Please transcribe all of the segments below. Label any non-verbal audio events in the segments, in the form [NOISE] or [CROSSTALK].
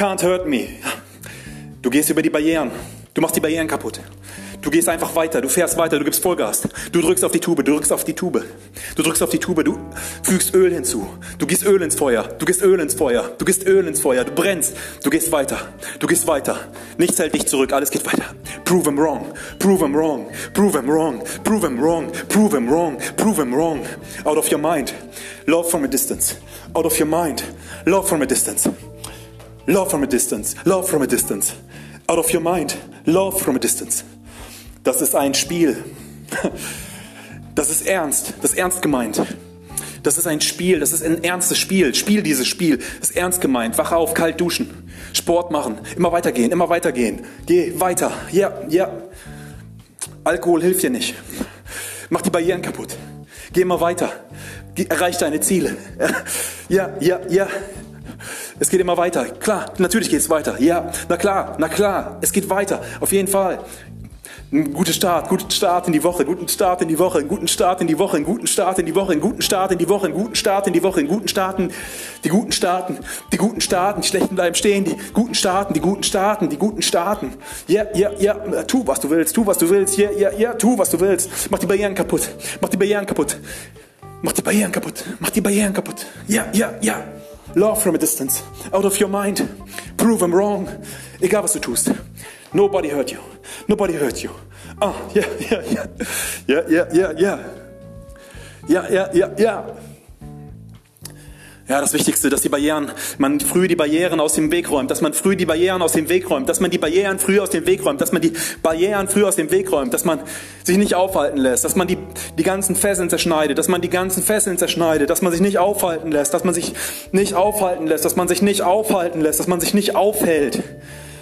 Can't hurt me. Du gehst über die Barrieren. Du machst die Barrieren kaputt. Du gehst einfach weiter, du fährst weiter, du gibst Vollgas. Du drückst auf die Tube, du drückst auf die Tube. Du drückst auf die Tube, du fügst Öl hinzu. Du gießt Öl ins Feuer, du gehst Öl ins Feuer, du gehst Öl ins Feuer, du brennst, du gehst weiter, du gehst weiter. Nichts hält dich zurück, alles geht weiter. Prove him wrong, prove him wrong, prove him wrong, prove him wrong, prove him wrong, prove him wrong. Out of your mind, love from a distance. Out of your mind, love from a distance. Love from a distance, love from a distance. Out of your mind, love from a distance. Das ist ein Spiel. [LAUGHS] Das ist ernst. Das ist ernst gemeint. Das ist ein Spiel. Das ist ein ernstes Spiel. Spiel dieses Spiel. Das ist ernst gemeint. Wach auf, kalt duschen. Sport machen. Immer weitergehen, immer weitergehen. Geh weiter. Ja, ja. Alkohol hilft dir nicht. Mach die Barrieren kaputt. Geh immer weiter. Erreich deine Ziele. [LAUGHS] Ja, ja, ja. Es geht immer weiter. Klar, natürlich geht es weiter. Ja, na klar, na klar. Es geht weiter. Auf jeden Fall. Ein guter Start, guten Start in die Woche, guten Start in die Woche, einen guten Start in die Woche, guten Start in die Woche, guten Start in die Woche, guten Start in die Woche, einen guten Starten, die guten Starten, die guten Starten, die schlechten bleiben stehen, die guten Starten, die guten Starten, die guten Starten. Ja, ja, ja, tu was du willst, tu was du willst, ja, ja, ja, tu was du willst. Mach die Barrieren kaputt, mach die Barrieren kaputt, mach die Barrieren kaputt, mach die Barrieren kaputt. Ja, ja, ja. Love from a distance, out of your mind, prove them wrong. Egal was du tust. Nobody hurt you. Nobody hurt you. Ah, yeah, yeah, yeah, yeah, yeah, yeah, yeah, yeah, ja, ja, ja. Ja, das Wichtigste, dass die Barrieren, man früh die Barrieren aus dem Weg räumt, dass man früh die Barrieren aus dem Weg räumt, dass man die Barrieren früh aus dem Weg räumt, dass man die Barrieren früh aus dem Weg räumt, dass man sich nicht aufhalten lässt, dass man die, die ganzen Fesseln zerschneidet, dass man die ganzen Fesseln zerschneidet, dass man sich nicht aufhalten lässt, dass man sich nicht aufhalten lässt, dass man sich nicht aufhalten lässt, dass man sich nicht aufhält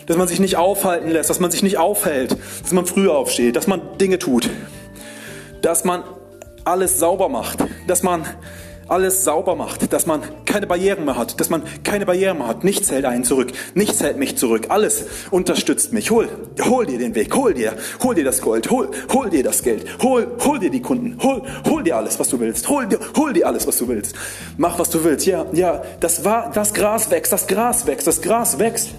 dass man sich nicht aufhalten lässt, dass man sich nicht aufhält, dass man früh aufsteht, dass man Dinge tut, dass man alles sauber macht, dass man alles sauber macht, dass man keine Barrieren mehr hat, dass man keine Barrieren mehr hat. Nichts hält einen zurück, nichts hält mich zurück, alles unterstützt mich. Hol, hol dir den Weg, hol dir, hol dir das Gold, hol, hol dir das Geld, hol, hol dir die Kunden, hol, hol dir alles, was du willst, hol dir, hol dir alles, was du willst. Mach, was du willst. Ja, ja, das war, das Gras wächst, das Gras wächst, das Gras wächst.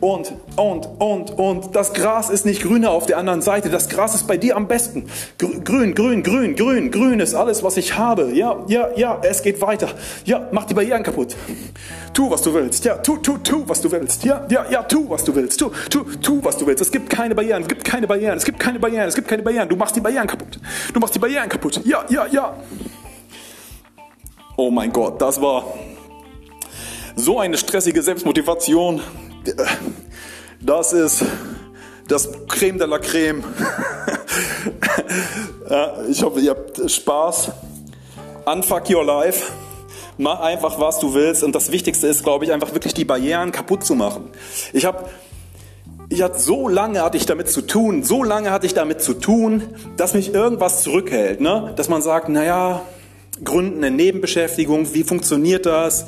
Und, und, und, und das Gras ist nicht grüner auf der anderen Seite. Das Gras ist bei dir am besten. Grün, grün, grün, grün, grün ist alles, was ich habe. Ja, ja, ja, es geht weiter. Ja, mach die Barrieren kaputt. Tu, was du willst. Ja, tu, tu, tu, was du willst. Ja, ja, ja, tu, was du willst. Tu, tu, tu, was du willst. Es gibt keine Barrieren, es gibt keine Barrieren, es gibt keine Barrieren, es gibt keine Barrieren. Du machst die Barrieren kaputt. Du machst die Barrieren kaputt. Ja, ja, ja. Oh mein Gott, das war so eine stressige Selbstmotivation. Das ist das Creme de la Creme. [LAUGHS] ich hoffe, ihr habt Spaß. Unfuck your life. Mach einfach, was du willst. Und das Wichtigste ist, glaube ich, einfach wirklich die Barrieren kaputt zu machen. Ich habe ich hatte, so lange hatte ich damit zu tun, so lange hatte ich damit zu tun, dass mich irgendwas zurückhält. Ne? Dass man sagt, naja, Gründen eine Nebenbeschäftigung, wie funktioniert das?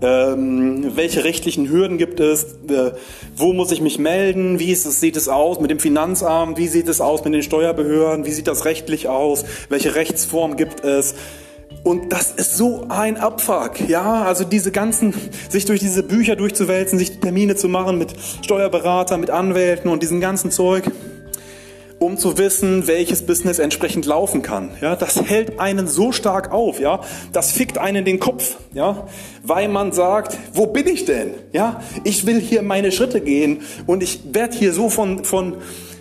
Ähm, welche rechtlichen Hürden gibt es? Äh, wo muss ich mich melden? Wie ist, sieht es aus mit dem Finanzamt? Wie sieht es aus mit den Steuerbehörden? Wie sieht das rechtlich aus? Welche Rechtsform gibt es? Und das ist so ein Abfuck, ja, also diese ganzen, sich durch diese Bücher durchzuwälzen, sich Termine zu machen mit Steuerberatern, mit Anwälten und diesem ganzen Zeug um zu wissen, welches Business entsprechend laufen kann. Ja, das hält einen so stark auf, ja, das fickt einen den Kopf, ja, weil man sagt, wo bin ich denn? Ja, ich will hier meine Schritte gehen und ich werde hier so von von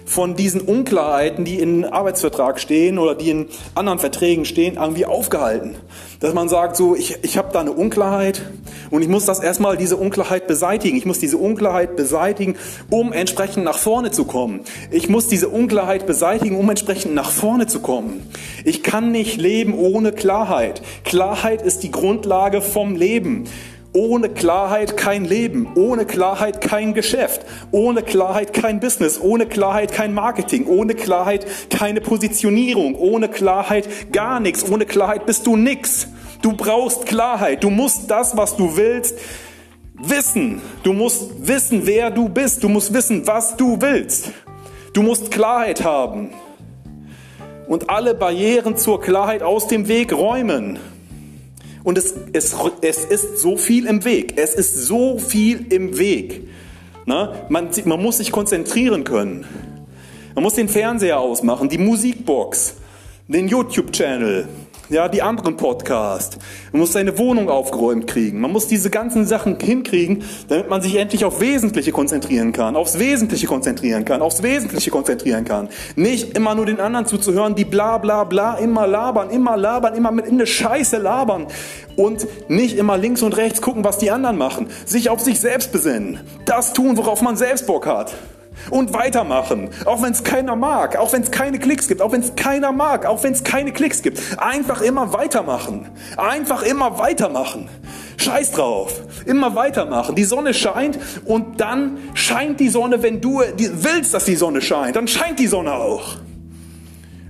von diesen Unklarheiten, die in Arbeitsvertrag stehen oder die in anderen Verträgen stehen, irgendwie aufgehalten. Dass man sagt, so, ich, ich habe da eine Unklarheit und ich muss das erstmal, diese Unklarheit beseitigen. Ich muss diese Unklarheit beseitigen, um entsprechend nach vorne zu kommen. Ich muss diese Unklarheit beseitigen, um entsprechend nach vorne zu kommen. Ich kann nicht leben ohne Klarheit. Klarheit ist die Grundlage vom Leben. Ohne Klarheit kein Leben, ohne Klarheit kein Geschäft, ohne Klarheit kein Business, ohne Klarheit kein Marketing, ohne Klarheit keine Positionierung, ohne Klarheit gar nichts, ohne Klarheit bist du nix. Du brauchst Klarheit, du musst das, was du willst, wissen. Du musst wissen, wer du bist, du musst wissen, was du willst. Du musst Klarheit haben und alle Barrieren zur Klarheit aus dem Weg räumen. Und es, es, es ist so viel im Weg. Es ist so viel im Weg. Na, man, man muss sich konzentrieren können. Man muss den Fernseher ausmachen, die Musikbox, den YouTube-Channel, ja, die anderen Podcasts. Man muss seine Wohnung aufgeräumt kriegen. Man muss diese ganzen Sachen hinkriegen, damit man sich endlich auf Wesentliche konzentrieren kann, aufs Wesentliche konzentrieren kann, aufs Wesentliche konzentrieren kann. Nicht immer nur den anderen zuzuhören, die bla bla bla immer labern, immer labern, immer mit in eine Scheiße labern und nicht immer links und rechts gucken, was die anderen machen. Sich auf sich selbst besinnen. Das tun, worauf man selbst Bock hat und weitermachen. Auch wenn es keiner mag, auch wenn es keine Klicks gibt, auch wenn es keiner mag, auch wenn es keine Klicks gibt. Einfach immer weitermachen. Einfach immer weitermachen. Scheiß drauf. Immer weitermachen. Die Sonne scheint und dann scheint die Sonne, wenn du willst, dass die Sonne scheint, dann scheint die Sonne auch.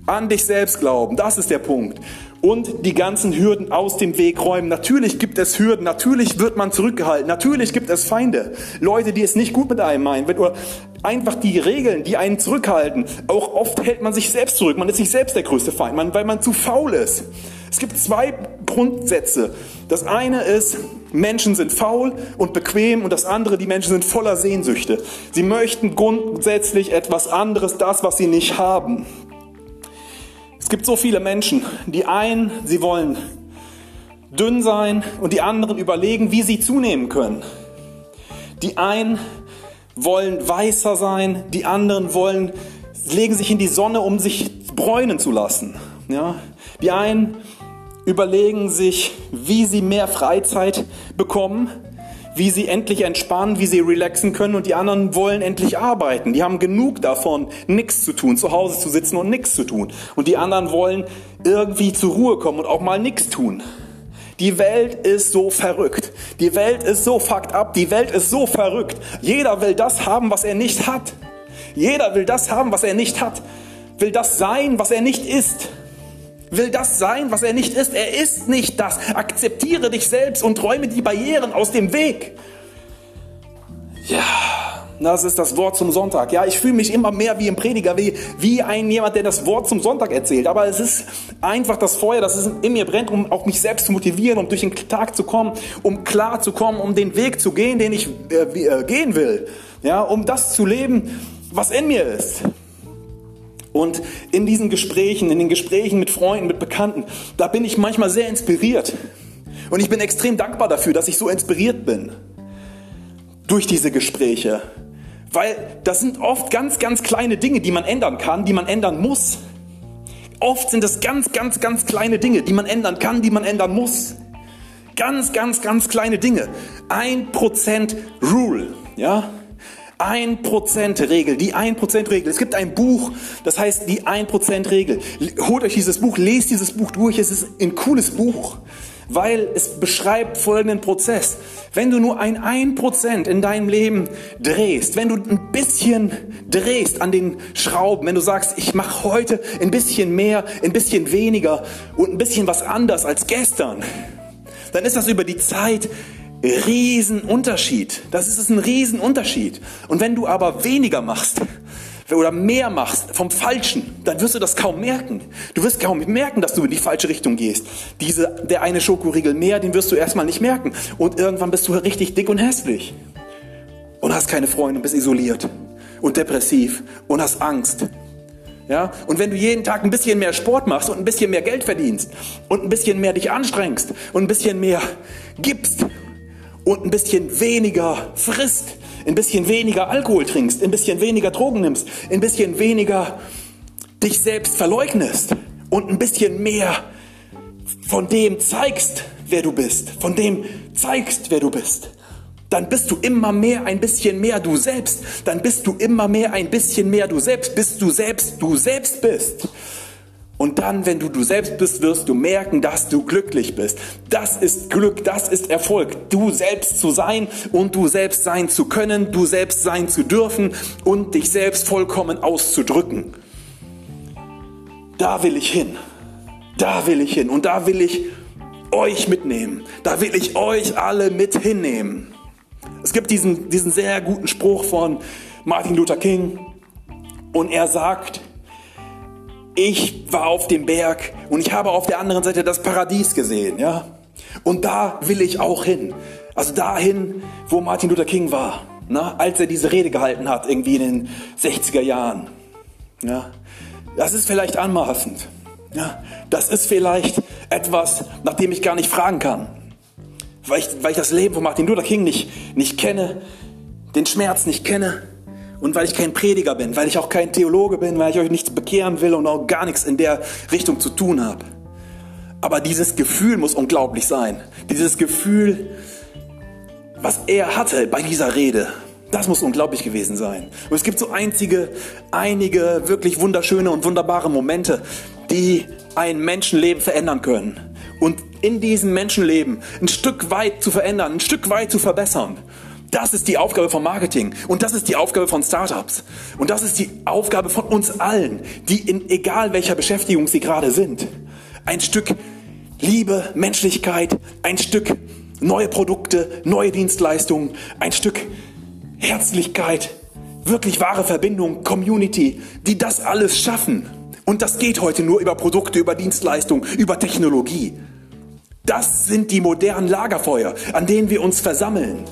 An dich selbst glauben, das ist der Punkt und die ganzen Hürden aus dem Weg räumen. Natürlich gibt es Hürden, natürlich wird man zurückgehalten, natürlich gibt es Feinde, Leute, die es nicht gut mit einem meinen, oder einfach die Regeln, die einen zurückhalten. Auch oft hält man sich selbst zurück, man ist sich selbst der größte Feind, weil man zu faul ist. Es gibt zwei Grundsätze. Das eine ist, Menschen sind faul und bequem und das andere, die Menschen sind voller Sehnsüchte. Sie möchten grundsätzlich etwas anderes, das, was sie nicht haben. Es gibt so viele Menschen, die einen, sie wollen dünn sein und die anderen überlegen, wie sie zunehmen können. Die einen wollen weißer sein, die anderen wollen, legen sich in die Sonne, um sich bräunen zu lassen. Ja? Die einen überlegen sich, wie sie mehr Freizeit bekommen wie sie endlich entspannen, wie sie relaxen können und die anderen wollen endlich arbeiten. Die haben genug davon, nichts zu tun, zu Hause zu sitzen und nichts zu tun. Und die anderen wollen irgendwie zur Ruhe kommen und auch mal nichts tun. Die Welt ist so verrückt. Die Welt ist so fucked up. Die Welt ist so verrückt. Jeder will das haben, was er nicht hat. Jeder will das haben, was er nicht hat. Will das sein, was er nicht ist will das sein, was er nicht ist. Er ist nicht das. Akzeptiere dich selbst und räume die Barrieren aus dem Weg. Ja, das ist das Wort zum Sonntag. Ja, ich fühle mich immer mehr wie ein Prediger, wie, wie ein jemand, der das Wort zum Sonntag erzählt. Aber es ist einfach das Feuer, das in mir brennt, um auch mich selbst zu motivieren, um durch den Tag zu kommen, um klar zu kommen, um den Weg zu gehen, den ich äh, äh gehen will. Ja, um das zu leben, was in mir ist. Und in diesen Gesprächen, in den Gesprächen mit Freunden, mit Bekannten, da bin ich manchmal sehr inspiriert. Und ich bin extrem dankbar dafür, dass ich so inspiriert bin. Durch diese Gespräche. Weil das sind oft ganz, ganz kleine Dinge, die man ändern kann, die man ändern muss. Oft sind es ganz, ganz, ganz kleine Dinge, die man ändern kann, die man ändern muss. Ganz, ganz, ganz kleine Dinge. Ein Prozent Rule, ja? 1%-Regel, die 1%-Regel. Es gibt ein Buch, das heißt die 1%-Regel. Holt euch dieses Buch, lest dieses Buch durch. Es ist ein cooles Buch, weil es beschreibt folgenden Prozess. Wenn du nur ein 1% in deinem Leben drehst, wenn du ein bisschen drehst an den Schrauben, wenn du sagst, ich mache heute ein bisschen mehr, ein bisschen weniger und ein bisschen was anders als gestern, dann ist das über die Zeit Riesenunterschied. Das ist ein Riesenunterschied. Und wenn du aber weniger machst oder mehr machst vom Falschen, dann wirst du das kaum merken. Du wirst kaum merken, dass du in die falsche Richtung gehst. Diese, der eine Schokoriegel mehr, den wirst du erstmal nicht merken. Und irgendwann bist du richtig dick und hässlich. Und hast keine Freunde und bist isoliert und depressiv und hast Angst. Ja? Und wenn du jeden Tag ein bisschen mehr Sport machst und ein bisschen mehr Geld verdienst und ein bisschen mehr dich anstrengst und ein bisschen mehr gibst und ein bisschen weniger frisst, ein bisschen weniger Alkohol trinkst, ein bisschen weniger Drogen nimmst, ein bisschen weniger dich selbst verleugnest und ein bisschen mehr von dem zeigst, wer du bist, von dem zeigst, wer du bist, dann bist du immer mehr ein bisschen mehr du selbst, dann bist du immer mehr ein bisschen mehr du selbst, bis du selbst du selbst bist. Und dann, wenn du du selbst bist, wirst du merken, dass du glücklich bist. Das ist Glück, das ist Erfolg. Du selbst zu sein und du selbst sein zu können, du selbst sein zu dürfen und dich selbst vollkommen auszudrücken. Da will ich hin. Da will ich hin. Und da will ich euch mitnehmen. Da will ich euch alle mit hinnehmen. Es gibt diesen, diesen sehr guten Spruch von Martin Luther King. Und er sagt, ich war auf dem Berg und ich habe auf der anderen Seite das Paradies gesehen, ja. Und da will ich auch hin. Also dahin, wo Martin Luther King war, na, als er diese Rede gehalten hat, irgendwie in den 60er Jahren. Ja, das ist vielleicht anmaßend. Ja, das ist vielleicht etwas, nach dem ich gar nicht fragen kann. Weil ich, weil ich das Leben von Martin Luther King nicht, nicht kenne, den Schmerz nicht kenne und weil ich kein Prediger bin, weil ich auch kein Theologe bin, weil ich euch nichts bekehren will und auch gar nichts in der Richtung zu tun habe. Aber dieses Gefühl muss unglaublich sein. Dieses Gefühl, was er hatte bei dieser Rede, das muss unglaublich gewesen sein. Und es gibt so einzige, einige wirklich wunderschöne und wunderbare Momente, die ein Menschenleben verändern können. Und in diesem Menschenleben ein Stück weit zu verändern, ein Stück weit zu verbessern. Das ist die Aufgabe von Marketing und das ist die Aufgabe von Startups und das ist die Aufgabe von uns allen, die in egal welcher Beschäftigung sie gerade sind, ein Stück Liebe, Menschlichkeit, ein Stück neue Produkte, neue Dienstleistungen, ein Stück Herzlichkeit, wirklich wahre Verbindung, Community, die das alles schaffen. Und das geht heute nur über Produkte, über Dienstleistungen, über Technologie. Das sind die modernen Lagerfeuer, an denen wir uns versammeln.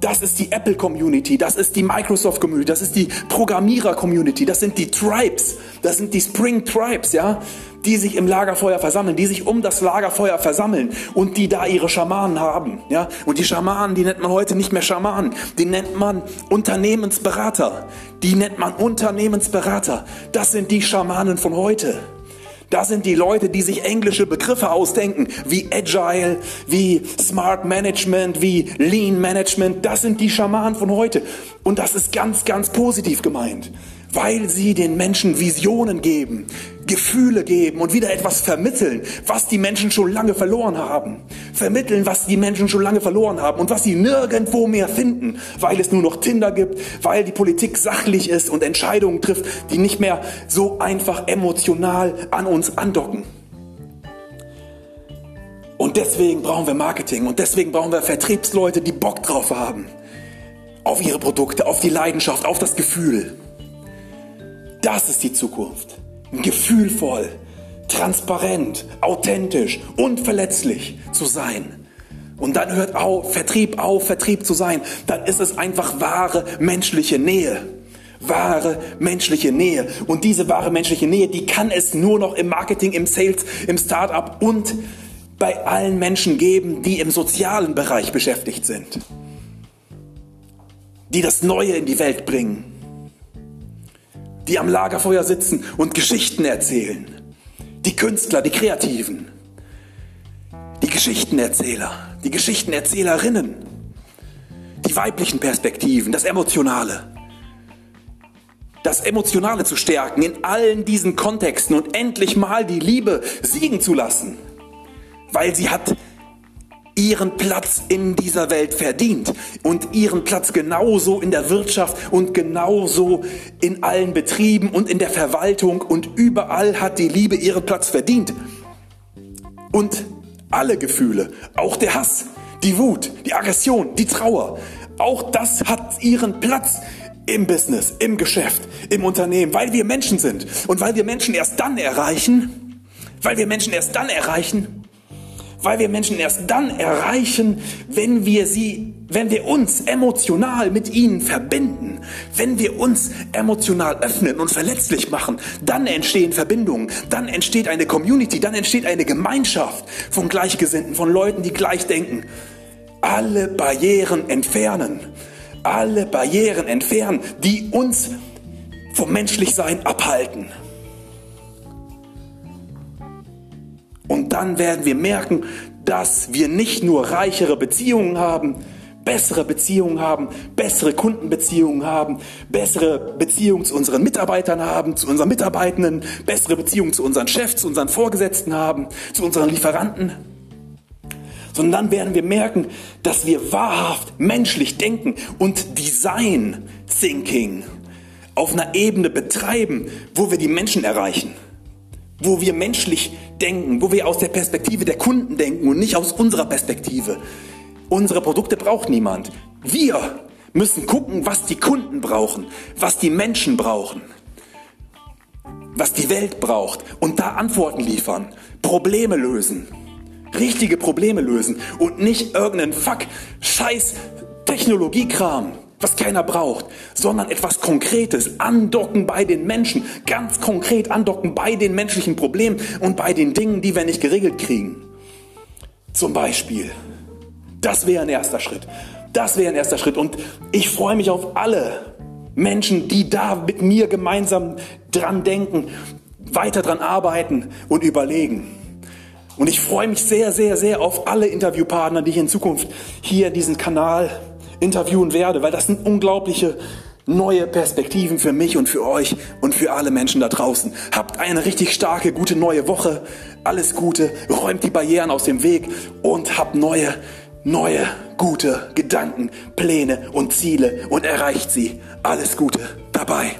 Das ist die Apple Community, das ist die Microsoft Community, das ist die Programmierer Community, das sind die Tribes, das sind die Spring Tribes, ja, die sich im Lagerfeuer versammeln, die sich um das Lagerfeuer versammeln und die da ihre Schamanen haben, ja. Und die Schamanen, die nennt man heute nicht mehr Schamanen, die nennt man Unternehmensberater, die nennt man Unternehmensberater. Das sind die Schamanen von heute. Das sind die Leute, die sich englische Begriffe ausdenken, wie Agile, wie Smart Management, wie Lean Management. Das sind die Schamanen von heute. Und das ist ganz, ganz positiv gemeint weil sie den Menschen Visionen geben, Gefühle geben und wieder etwas vermitteln, was die Menschen schon lange verloren haben. Vermitteln, was die Menschen schon lange verloren haben und was sie nirgendwo mehr finden, weil es nur noch Tinder gibt, weil die Politik sachlich ist und Entscheidungen trifft, die nicht mehr so einfach emotional an uns andocken. Und deswegen brauchen wir Marketing und deswegen brauchen wir Vertriebsleute, die Bock drauf haben. Auf ihre Produkte, auf die Leidenschaft, auf das Gefühl. Das ist die Zukunft. Gefühlvoll, transparent, authentisch und verletzlich zu sein. Und dann hört auf, Vertrieb auf, Vertrieb zu sein. Dann ist es einfach wahre menschliche Nähe. Wahre menschliche Nähe. Und diese wahre menschliche Nähe, die kann es nur noch im Marketing, im Sales, im Startup und bei allen Menschen geben, die im sozialen Bereich beschäftigt sind. Die das Neue in die Welt bringen die am Lagerfeuer sitzen und Geschichten erzählen. Die Künstler, die Kreativen, die Geschichtenerzähler, die Geschichtenerzählerinnen, die weiblichen Perspektiven, das Emotionale. Das Emotionale zu stärken in allen diesen Kontexten und endlich mal die Liebe siegen zu lassen, weil sie hat ihren Platz in dieser Welt verdient und ihren Platz genauso in der Wirtschaft und genauso in allen Betrieben und in der Verwaltung und überall hat die Liebe ihren Platz verdient. Und alle Gefühle, auch der Hass, die Wut, die Aggression, die Trauer, auch das hat ihren Platz im Business, im Geschäft, im Unternehmen, weil wir Menschen sind und weil wir Menschen erst dann erreichen, weil wir Menschen erst dann erreichen, weil wir Menschen erst dann erreichen, wenn wir sie, wenn wir uns emotional mit ihnen verbinden, wenn wir uns emotional öffnen und verletzlich machen, dann entstehen Verbindungen, dann entsteht eine Community, dann entsteht eine Gemeinschaft von Gleichgesinnten, von Leuten, die gleich denken. Alle Barrieren entfernen, alle Barrieren entfernen, die uns vom Menschlichsein abhalten. Dann werden wir merken, dass wir nicht nur reichere Beziehungen haben, bessere Beziehungen haben, bessere Kundenbeziehungen haben, bessere Beziehungen zu unseren Mitarbeitern haben, zu unseren Mitarbeitenden, bessere Beziehungen zu unseren Chefs, zu unseren Vorgesetzten haben, zu unseren Lieferanten. Sondern dann werden wir merken, dass wir wahrhaft menschlich denken und Design Thinking auf einer Ebene betreiben, wo wir die Menschen erreichen wo wir menschlich denken, wo wir aus der Perspektive der Kunden denken und nicht aus unserer Perspektive. Unsere Produkte braucht niemand. Wir müssen gucken, was die Kunden brauchen, was die Menschen brauchen, was die Welt braucht und da Antworten liefern, Probleme lösen, richtige Probleme lösen und nicht irgendeinen Fuck, Scheiß, Technologiekram, was keiner braucht, sondern etwas Konkretes, andocken bei den Menschen, ganz konkret andocken bei den menschlichen Problemen und bei den Dingen, die wir nicht geregelt kriegen. Zum Beispiel. Das wäre ein erster Schritt. Das wäre ein erster Schritt. Und ich freue mich auf alle Menschen, die da mit mir gemeinsam dran denken, weiter dran arbeiten und überlegen. Und ich freue mich sehr, sehr, sehr auf alle Interviewpartner, die ich in Zukunft hier in diesem Kanal interviewen werde, weil das sind unglaubliche neue Perspektiven für mich und für euch und für alle Menschen da draußen. Habt eine richtig starke, gute neue Woche. Alles Gute. Räumt die Barrieren aus dem Weg und habt neue, neue, gute Gedanken, Pläne und Ziele und erreicht sie. Alles Gute dabei.